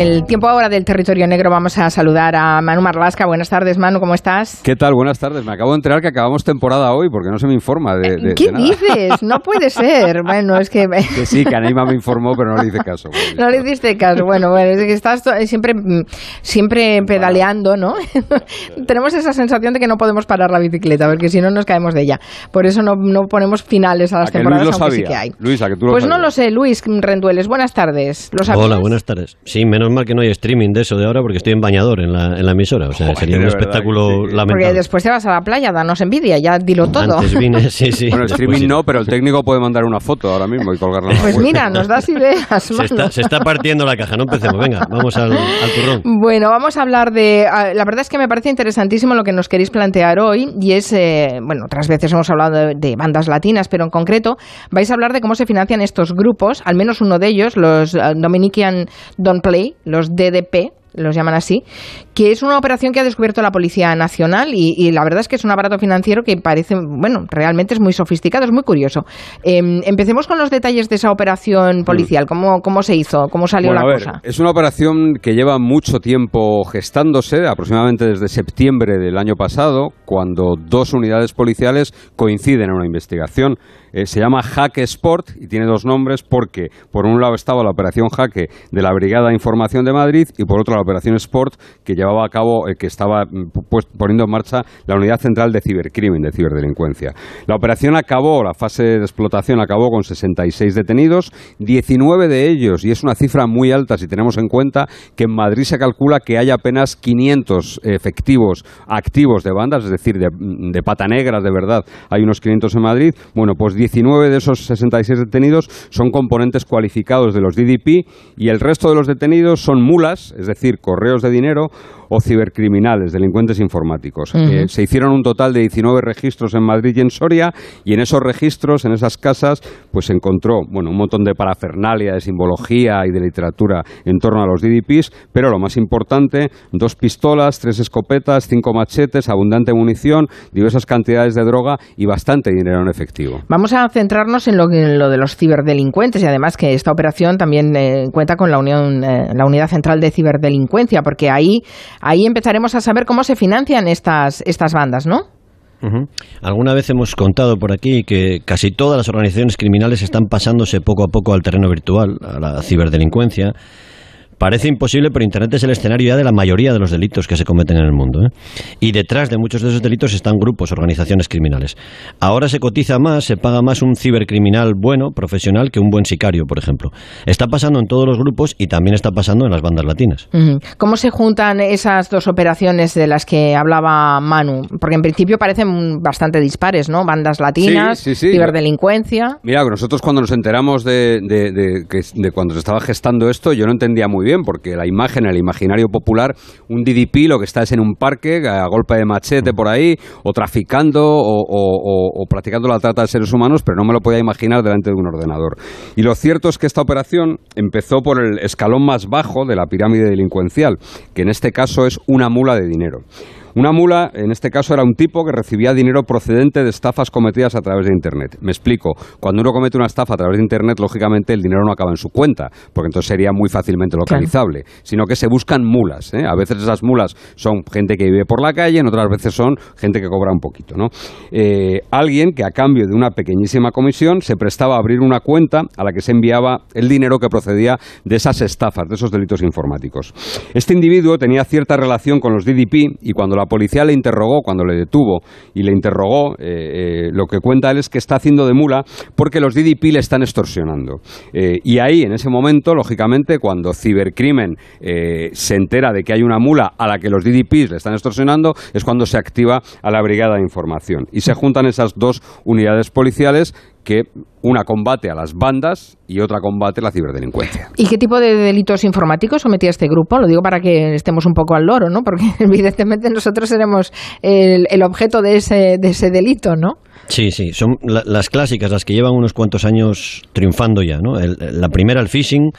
El tiempo ahora del territorio negro vamos a saludar a Manu Marlasca. Buenas tardes, Manu, ¿cómo estás? ¿Qué tal? Buenas tardes. Me acabo de enterar que acabamos temporada hoy porque no se me informa de, de ¿Qué de nada. dices? No puede ser. Bueno, es que... Que sí, que Anima me informó, pero no le hice caso. No le hiciste caso. Bueno, bueno, es que estás siempre, siempre pedaleando, ¿no? Tenemos esa sensación de que no podemos parar la bicicleta, porque si no nos caemos de ella. Por eso no, no ponemos finales a las ¿A que temporadas, Luis lo aunque sí sabía? que hay. Luis, ¿a que tú lo pues no lo sé, Luis Rendueles. Buenas tardes. Hola, buenas tardes. Sí, menos mal que no hay streaming de eso de ahora porque estoy en bañador en la, en la emisora. O sea, Joder, sería un espectáculo sí. Porque lamentable. después te vas a la playa, danos envidia, ya dilo todo. Antes vine, sí, sí. Bueno, el después streaming no, pero el técnico puede mandar una foto ahora mismo y colgarla Pues web. mira, nos das ideas, Se está, se está partiendo la caja, no empecemos. Venga, vamos al, al turrón. Bueno, vamos a hablar de... ah, La verdad es que me parece interesantísimo lo que nos queréis plantear hoy y es, eh, bueno, otras veces hemos hablado de, de bandas latinas, pero en concreto vais a hablar de cómo se financian estos grupos, al menos uno de ellos, los ah, Dominican Don't Play, los DDP, los llaman así, que es una operación que ha descubierto la Policía Nacional y, y la verdad es que es un aparato financiero que parece, bueno, realmente es muy sofisticado, es muy curioso. Em, empecemos con los detalles de esa operación policial, cómo, cómo se hizo, cómo salió Bueno, la a ver, cosa. es una operación que lleva mucho tiempo gestándose, aproximadamente desde septiembre del año pasado, cuando dos unidades policiales coinciden en una investigación. Eh, se llama Jaque Sport y tiene dos nombres porque por un lado estaba la operación Jaque de la Brigada de Información de Madrid y por otro la operación Sport que llevaba a cabo, eh, que estaba mm, pues, poniendo en marcha la Unidad Central de Cibercrimen, de Ciberdelincuencia. La operación acabó, la fase de explotación acabó con 66 detenidos, 19 de ellos, y es una cifra muy alta si tenemos en cuenta que en Madrid se calcula que hay apenas 500 efectivos activos de bandas, es decir, de, de pata negras de verdad, hay unos 500 en Madrid. Bueno, pues 19 de esos 66 detenidos son componentes cualificados de los DDP y el resto de los detenidos son mulas, es decir, correos de dinero o cibercriminales, delincuentes informáticos. Eh, se hicieron un total de 19 registros en Madrid y en Soria y en esos registros, en esas casas, pues se encontró bueno, un montón de parafernalia, de simbología y de literatura en torno a los DDPs, pero lo más importante, dos pistolas, tres escopetas, cinco machetes, abundante munición, diversas cantidades de droga y bastante dinero en efectivo. Vamos a centrarnos en lo, en lo de los ciberdelincuentes y además que esta operación también eh, cuenta con la, unión, eh, la Unidad Central de Porque ahí, ahí empezaremos a saber cómo se financian estas, estas bandas, ¿no? Ujú. Alguna vez hemos contado por aquí que casi todas las organizaciones criminales están pasándose poco a poco al terreno virtual, a la ciberdelincuencia. Parece imposible, pero Internet es el escenario ya de la mayoría de los delitos que se cometen en el mundo. ¿eh? Y detrás de muchos de esos delitos están grupos, organizaciones criminales. Ahora se cotiza más, se paga más un cibercriminal bueno, profesional, que un buen sicario, por ejemplo. Está pasando en todos los grupos y también está pasando en las bandas latinas. ¿Cómo se juntan esas dos operaciones de las que hablaba Manu? Porque en principio parecen bastante dispares, ¿no? Bandas latinas, Sí, sí, sí. ciberdelincuencia. Mira, nosotros cuando nos enteramos de, de- de cuando se estaba gestando esto, yo no entendía muy bien, porque la imagen, el imaginario popular, un DDP lo que está es en un parque, a golpe de machete por ahí, o traficando, o- o practicando la trata de seres humanos, pero no me lo podía imaginar delante de un ordenador. Y lo cierto es que esta operación empezó por el escalón más bajo de la pirámide delincuencial, que en este caso es una mula de dinero. Una mula, en este caso, era un tipo que recibía dinero procedente de estafas cometidas a través de Internet. Me explico. Cuando uno comete una estafa a través de Internet, lógicamente el dinero no acaba en su cuenta, porque entonces sería muy fácilmente localizable, sino que se buscan mulas. ¿eh? A veces esas mulas son gente que vive por la calle, en otras veces son gente que cobra un poquito. ¿no? Eh, alguien que a cambio de una pequeñísima comisión se prestaba a abrir una cuenta a la que se enviaba el dinero que procedía de esas estafas, de esos delitos informáticos. Este individuo tenía cierta relación con los DDP y cuando la policía le interrogó, cuando le detuvo y le interrogó, eh, eh, lo que cuenta él es que está haciendo de mula porque los DDP le están extorsionando. Eh, y ahí, en ese momento, lógicamente, cuando cibercrimen se entera de que hay una mula a la que los DDPs le están extorsionando, es cuando se activa a la brigada de información. Y se juntan esas dos unidades policiales que una combate a las bandas y otra combate la ciberdelincuencia. ¿Y qué tipo de delitos informáticos sometía este grupo? Lo digo para que estemos un poco al loro, ¿no? Porque evidentemente nosotros seremos el, el objeto de ese, de ese delito, ¿no? Sí, sí, son la- las clásicas, las que llevan unos cuantos años triunfando ya, ¿no? El- la primera, el phishing,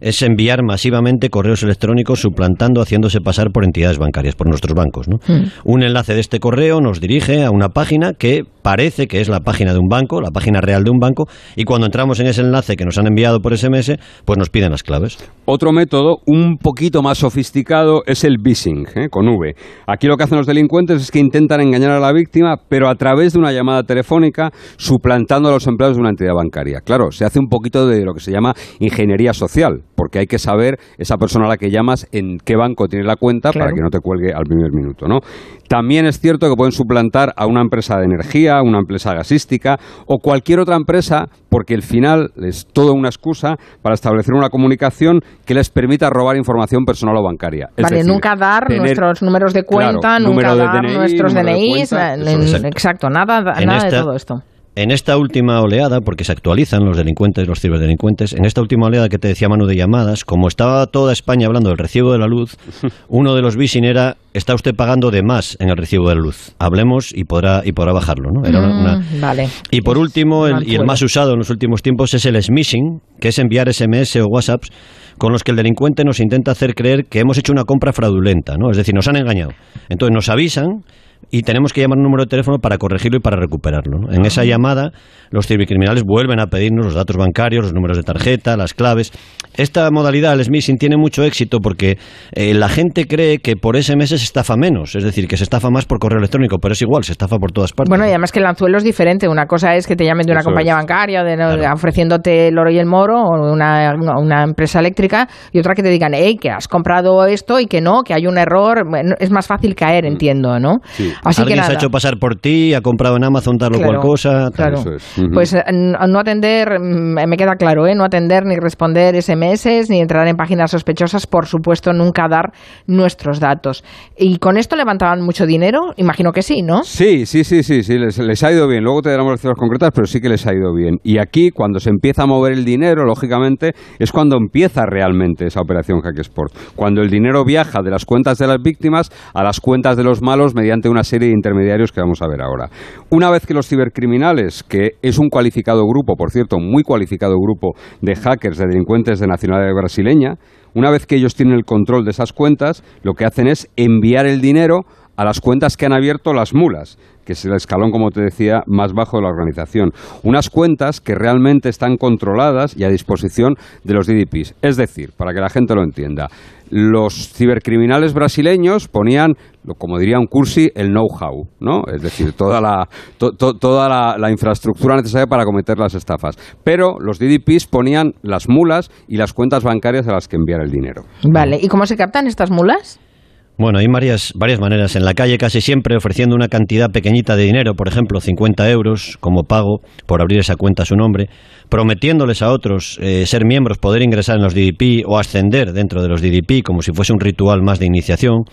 es enviar masivamente correos electrónicos suplantando, haciéndose pasar por entidades bancarias, por nuestros bancos, ¿no? Un enlace de este correo nos dirige a una página que parece que es la página de un banco, la página real de un banco, y cuando entramos en ese enlace que nos han enviado por SMS, pues nos piden las claves. Otro método, un poquito más sofisticado, es el phishing, ¿eh? con V. Aquí lo que hacen los delincuentes es que intentan engañar a la víctima, pero a través de una llamada telefónica, suplantando a los empleados de una entidad bancaria. Claro, se hace un poquito de lo que se llama ingeniería social, porque hay que saber esa persona a la que llamas en qué banco tiene la cuenta para que no te cuelgue al primer minuto, ¿no? También es cierto que pueden suplantar a una empresa de energía, una empresa gasística o cualquier otra empresa porque el final es toda una excusa para establecer una comunicación que les permita robar información personal o bancaria. vale, nunca dar nuestros números de cuenta, nunca dar nuestros DNIs, exacto, nada, nada de todo esto. En esta última oleada, porque se actualizan los delincuentes, los ciberdelincuentes, en esta última oleada que te decía Manu de llamadas, como estaba toda España hablando del recibo de la luz, uno de los vising era, está usted pagando de más en el recibo de la luz. Hablemos y podrá, y podrá bajarlo. ¿no? Mm, vale. Y por último, y el más usado en los últimos tiempos, es el smishing, que es enviar SMS o WhatsApps con los que el delincuente nos intenta hacer creer que hemos hecho una compra fraudulenta, ¿no? Es decir, nos han engañado. Entonces nos avisan y tenemos que llamar un número de teléfono para corregirlo y para recuperarlo. En esa llamada, los cibercriminales vuelven a pedirnos los datos bancarios, los números de tarjeta, las claves. Esta modalidad, el smishing, tiene mucho éxito porque eh, la gente cree que por SMS se estafa menos, es decir, que se estafa más por correo electrónico, pero es igual, se estafa por todas partes. Bueno, y además que el anzuelo es diferente. Una cosa es que te llamen de una compañía bancaria, de, ofreciéndote el oro y el moro, o una, una, empresa eléctrica, y otra que te digan, hey, que has comprado esto y que no, que hay un error. es más fácil caer, mm. entiendo, ¿no? Así Alguien se ha hecho pasar por ti, ha comprado en Amazon tal o cual cosa. Claro. Pues eh, no atender, mm, me queda claro, ¿eh? no atender ni responder SMS ni entrar en páginas sospechosas, por supuesto, nunca dar nuestros datos. ¿Y con esto levantaban mucho dinero? Imagino que sí, ¿no? Sí, sí, sí, sí, sí les, ha ido bien. Luego te daremos las cifras concretas, pero sí que les ha ido bien. Y aquí, cuando se empieza a mover el dinero, lógicamente, es cuando empieza realmente esa operación Hacksport. Cuando el dinero viaja de las cuentas de las víctimas a las cuentas de los malos mediante una serie de intermediarios que vamos a ver ahora. Una vez que los cibercriminales, que es un cualificado grupo, por cierto, muy cualificado grupo de hackers, de delincuentes de nacionalidad brasileña, una vez que ellos tienen el control de esas cuentas, lo que hacen es enviar el dinero a las cuentas que han abierto las mulas, que es el escalón, como te decía, más bajo de la organización. Unas cuentas que realmente están controladas y a disposición de los DDPs. Es decir, para que la gente lo entienda, los cibercriminales brasileños ponían, como diría un cursi, el know-how, ¿no? Es decir, toda, la, toda la, infraestructura necesaria para cometer las estafas. Pero los DDPs ponían las mulas y las cuentas bancarias a las que enviar el dinero. Vale, ¿y cómo se captan estas mulas? Bueno, hay varias, varias maneras. En la calle casi siempre ofreciendo una cantidad pequeñita de dinero, por ejemplo, 50 euros como pago por abrir esa cuenta a su nombre, prometiéndoles a otros eh, ser miembros, poder ingresar en los DDP o ascender dentro de los DDP como si fuese un ritual más de iniciación.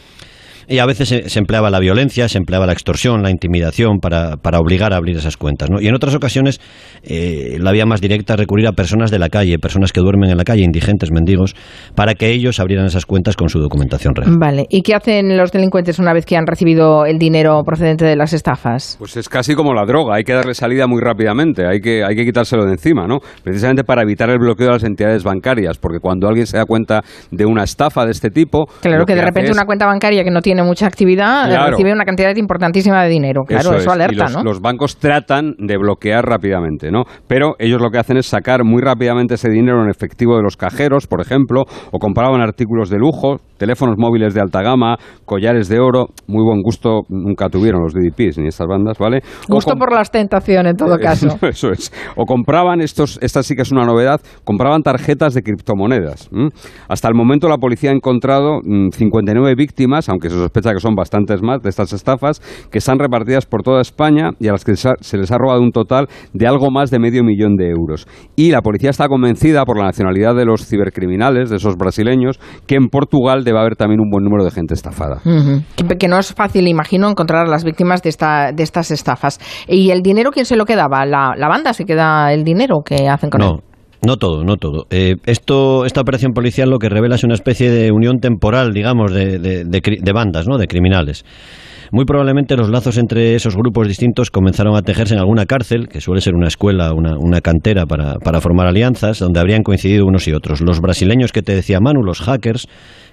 Y a veces se, empleaba la violencia, se empleaba la extorsión, la intimidación para, para obligar a abrir esas cuentas. ¿no? Y en otras ocasiones eh, la vía más directa es recurrir a personas de la calle, personas que duermen en la calle, indigentes, mendigos, para que ellos abrieran esas cuentas con su documentación real. Vale. ¿Y qué hacen los delincuentes una vez que han recibido el dinero procedente de las estafas? Pues es casi como la droga, hay que darle salida muy rápidamente, hay que, hay que quitárselo de encima, ¿no? Precisamente para evitar el bloqueo de las entidades bancarias, porque cuando alguien se da cuenta de una estafa de este tipo... Claro, que, de repente una cuenta bancaria que no tiene mucha actividad recibe una cantidad importantísima de dinero. Claro, eso, alerta, ¿no? Los bancos tratan de bloquear rápidamente, ¿no? Pero ellos lo que hacen es sacar muy rápidamente ese dinero en efectivo de los cajeros, por ejemplo, o compraban artículos de lujo, teléfonos móviles de alta gama, collares de oro, muy buen gusto nunca tuvieron los DDPs ni estas bandas, ¿vale? Gusto por la ostentación en todo caso. Eso es. O compraban estos, esta sí que es una novedad, compraban tarjetas de criptomonedas. Hasta el momento la policía ha encontrado 59 mm, víctimas, aunque se sospecha que son bastantes más de estas estafas, que están repartidas por toda España y a las que se les ha robado un total de algo más de medio millón de euros. Y la policía está convencida por la nacionalidad de los cibercriminales, de esos brasileños, que en Portugal debe haber también un buen número de gente estafada. que, no es fácil, imagino, encontrar a las víctimas de, esta, de estas estafas. ¿Y el dinero quién se lo quedaba? ¿La, banda se queda el dinero que hacen con no. él? No todo, no todo. Eh, esto, esta operación policial lo que revela es una especie de unión temporal, digamos, de, de, de bandas, ¿no? de criminales. Muy probablemente los lazos entre esos grupos distintos comenzaron a tejerse en alguna cárcel, que suele ser una escuela, una, cantera para, para formar alianzas, donde habrían coincidido unos y otros. Los brasileños que te decía Manu, los hackers,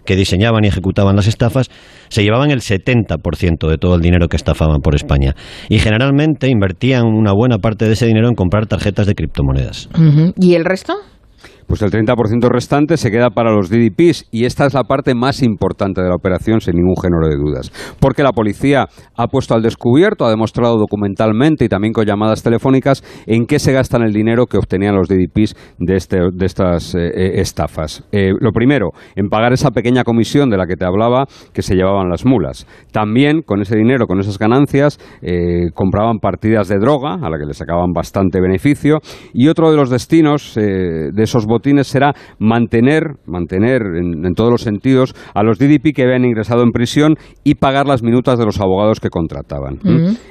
que diseñaban y ejecutaban las estafas, se llevaban el 70% de todo el dinero que estafaban por España. Y generalmente invertían una buena parte de ese dinero en comprar tarjetas de criptomonedas. ¿Y el resto? Pues el 30% restante se queda para los DDPs y esta es la parte más importante de la operación sin ningún género de dudas. Porque la policía ha puesto al descubierto, ha demostrado documentalmente y también con llamadas telefónicas en qué se gastan el dinero que obtenían los DDPs de, este, de estas eh, eh, estafas. Eh, lo primero, en pagar esa pequeña comisión de la que te hablaba que se llevaban las mulas. También con ese dinero, con esas ganancias, compraban partidas de droga a la que le sacaban bastante beneficio y otro de los destinos de esos botines será mantener, mantener en, todos los sentidos a los DDP que habían ingresado en prisión y pagar las minutas de los abogados que contrataban.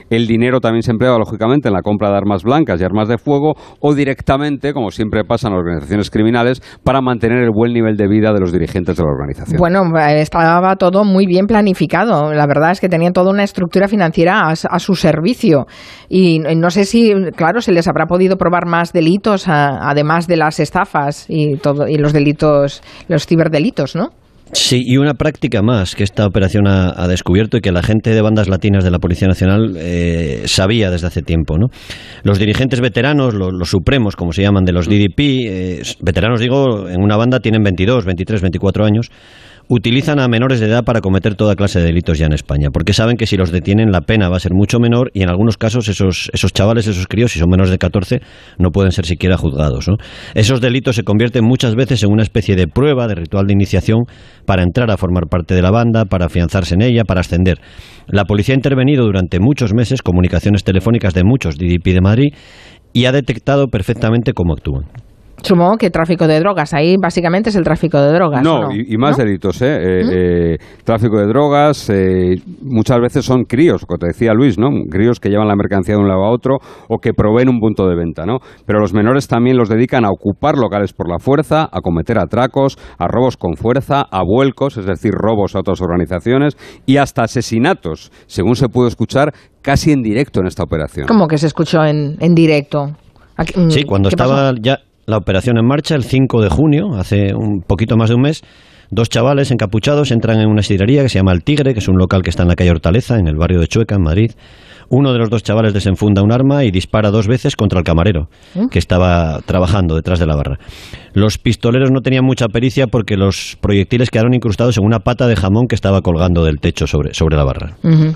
El dinero también se empleaba, lógicamente, en la compra de armas blancas y armas de fuego o directamente, como siempre pasa en organizaciones criminales, para mantener el buen nivel de vida de los dirigentes de la organización. Bueno, estaba todo muy bien planificado. La verdad es que tenían toda una estructura financiera a, su servicio. Y no sé si, claro, se les habrá podido probar más delitos, además de las estafas y, todo, y los delitos, los ciberdelitos, ¿no? Sí, y una práctica más que esta operación ha, descubierto y que la gente de bandas latinas de la Policía Nacional eh, sabía desde hace tiempo. ¿no? Los dirigentes veteranos, los supremos, como se llaman, de los DDP, eh, veteranos digo, en una banda tienen 22, 23, 24 años, utilizan a menores de edad para cometer toda clase de delitos ya en España, porque saben que si los detienen la pena va a ser mucho menor y en algunos casos esos, esos chavales, esos críos, si son menores de 14, no pueden ser siquiera juzgados. Esos delitos se convierten muchas veces en una especie de prueba, de ritual de iniciación para entrar a formar parte de la banda, para afianzarse en ella, para ascender. La policía ha intervenido durante muchos meses comunicaciones telefónicas de muchos DDP de Madrid y ha detectado perfectamente cómo actúan. Supongo que tráfico de drogas, ahí básicamente es el tráfico de drogas. No, Y, más delitos, ¿eh? eh, eh tráfico de drogas, eh, muchas veces son críos, como te decía Luis, ¿no? Críos que llevan la mercancía de un lado a otro o que proveen un punto de venta, ¿no? Pero los menores también los dedican a ocupar locales por la fuerza, a cometer atracos, a robos con fuerza, a vuelcos, es decir, robos a otras organizaciones y hasta asesinatos, según se pudo escuchar casi en directo en esta operación. ¿Cómo que se escuchó en, en directo? Sí, cuando estaba ya la operación en marcha el 5 de junio, hace un poquito más de un mes. Dos chavales encapuchados entran en una sidrería que se llama El Tigre, que es un local que está en la calle Hortaleza, en el barrio de Chueca, en Madrid. Uno de los dos chavales desenfunda un arma y dispara dos veces contra el camarero, ¿Eh? que estaba trabajando detrás de la barra. Los pistoleros no tenían mucha pericia porque los proyectiles quedaron incrustados en una pata de jamón que estaba colgando del techo sobre, sobre la barra.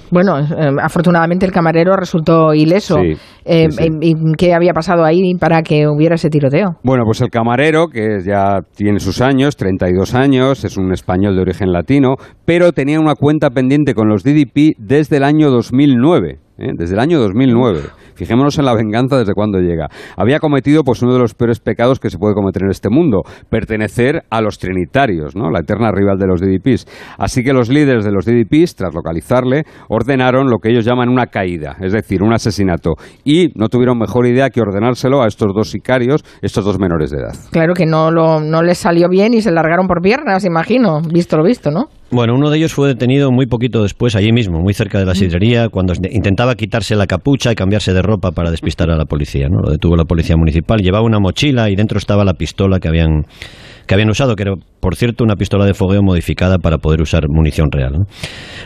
Bueno, eh, afortunadamente el camarero resultó ileso. Eh, ¿Y qué había pasado ahí para que hubiera ese tiroteo? Bueno, pues el camarero, que ya tiene sus años, 32 años, es un español de origen latino, pero tenía una cuenta pendiente con los DDP desde el año 2009. ¿Eh? desde el año 2009. Fijémonos en la venganza desde cuándo llega. Había cometido pues uno de los peores pecados que se puede cometer en este mundo, pertenecer a los trinitarios, ¿no? la eterna rival de los DDPs. Así que los líderes de los DDPs, tras localizarle, ordenaron lo que ellos llaman una caída, es decir, un asesinato. Y no tuvieron mejor idea que ordenárselo a estos dos sicarios, estos dos menores de edad. Claro que no, lo, no les salió bien y se largaron por piernas, imagino, visto lo visto, ¿no? Bueno, uno de ellos fue detenido muy poquito después, allí mismo, muy cerca de la sidrería, cuando intentaba quitarse la capucha y cambiarse de ropa para despistar a la policía. ¿no? Lo detuvo la policía municipal. Llevaba una mochila y dentro estaba la pistola que habían que habían usado, que era, por cierto, una pistola de fogueo modificada para poder usar munición real.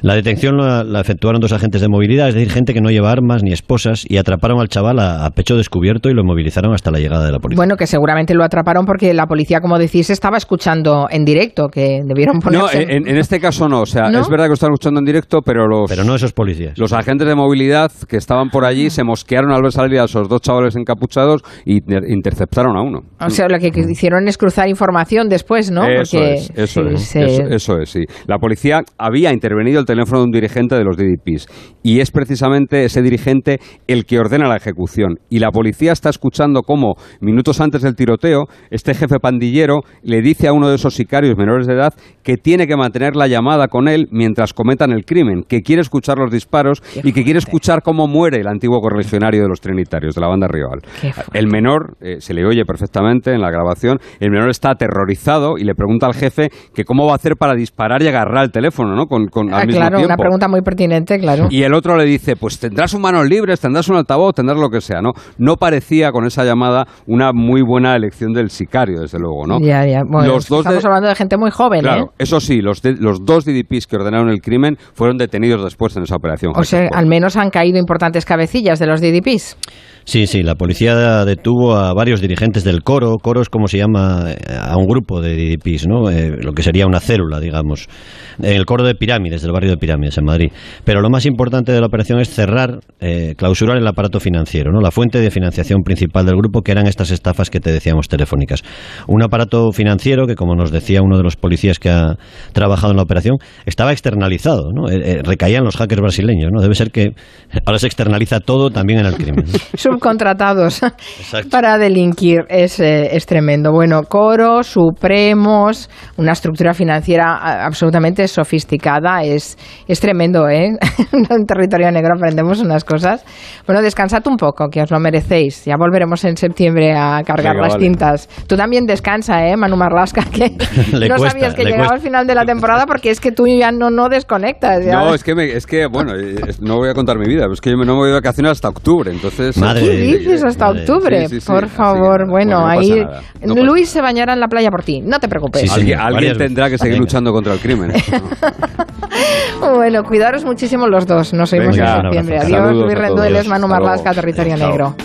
La detención la, efectuaron dos agentes de movilidad, es decir, gente que no lleva armas ni esposas, y atraparon al chaval a, pecho descubierto y lo movilizaron hasta la llegada de la policía. Bueno, que seguramente lo atraparon porque la policía, como decís, estaba escuchando en directo, que debieron ponerse... No, en, este caso no, o sea, es verdad que estaban escuchando en directo, pero los... Pero no esos policías. Los agentes de movilidad que estaban por allí se mosquearon al ver salir a esos dos chavales encapuchados y interceptaron a uno. O sea, lo que hicieron es cruzar información después, ¿no? Eso es, eso, es eso, es, sí. La policía había intervenido el teléfono de un dirigente de los DDPs y es precisamente ese dirigente el que ordena la ejecución. Y la policía está escuchando cómo, minutos antes del tiroteo, este jefe pandillero le dice a uno de esos sicarios menores de edad que tiene que mantener la llamada con él mientras cometan el crimen, que quiere escuchar los disparos y que quiere escuchar cómo muere el antiguo correligionario de los trinitarios, de la banda rival. El menor, eh, se le oye perfectamente en la grabación, el menor está aterrorizado aterrorizado y le pregunta al jefe que cómo va a hacer para disparar y agarrar el teléfono, ¿no? Con, con, al Ah, mismo claro, tiempo. una pregunta muy pertinente, claro. Y el otro le dice, pues tendrás un manos libres, tendrás un altavoz, tendrás lo que sea, ¿no? No parecía con esa llamada una muy buena elección del sicario, desde luego, ¿no? Ya, ya. Bueno, Los dos estamos de- hablando de gente muy joven, Claro, ¿eh? eso sí, los, de- los dos DDPs que ordenaron el crimen fueron detenidos después en esa operación. O sea, al menos han caído importantes cabecillas de los DDPs. Sí, sí, la policía detuvo a varios dirigentes del coro. Coro es como se llama eh, a un grupo de DDPs, ¿no? Eh, lo que sería una célula, digamos. El coro de Pirámides, del barrio de Pirámides, en Madrid. Pero lo más importante de la operación es cerrar, eh, clausurar el aparato financiero, ¿no? La fuente de financiación principal del grupo, que eran estas estafas que te decíamos telefónicas. Un aparato financiero que, como nos decía uno de los policías que ha trabajado en la operación, estaba externalizado, ¿no? Eh, eh, recaían los hackers brasileños, ¿no? Debe ser que ahora se externaliza todo también en el crimen. Subcontratados para delinquir. Es, eh, es tremendo. Bueno, coros, supremos, una estructura financiera absolutamente sofisticada. Es, es tremendo, ¿eh? en territorio negro aprendemos unas cosas. Bueno, descansad un poco, que os lo merecéis. Ya volveremos en septiembre a cargar Venga, las vale. tintas. Tú también descansa, ¿eh, Manu Marlasca? Que Le no cuesta, sabías que le llegaba cuesta. al final de la temporada porque es que tú ya no, no desconectas. ya. No, es que, me- es que, bueno, eh, no voy a contar mi vida, pero es que yo me- no me voy de vacaciones hasta octubre, entonces... Madre ¿Qué dices hasta octubre? Sí, sí, sí, Por favor, bueno, bueno, no ahí no Luis se bañará en la playa por ti, no te preocupes. Sí, sí. Alguien, alguien tendrá que seguir Venga. luchando contra el crimen. ¿eh? Bueno, cuidaros muchísimo los dos. Nos oímos Venga, en septiembre. Adiós, Luis Rendueles. Manu. Marlasca, Territorio Chao. Negro.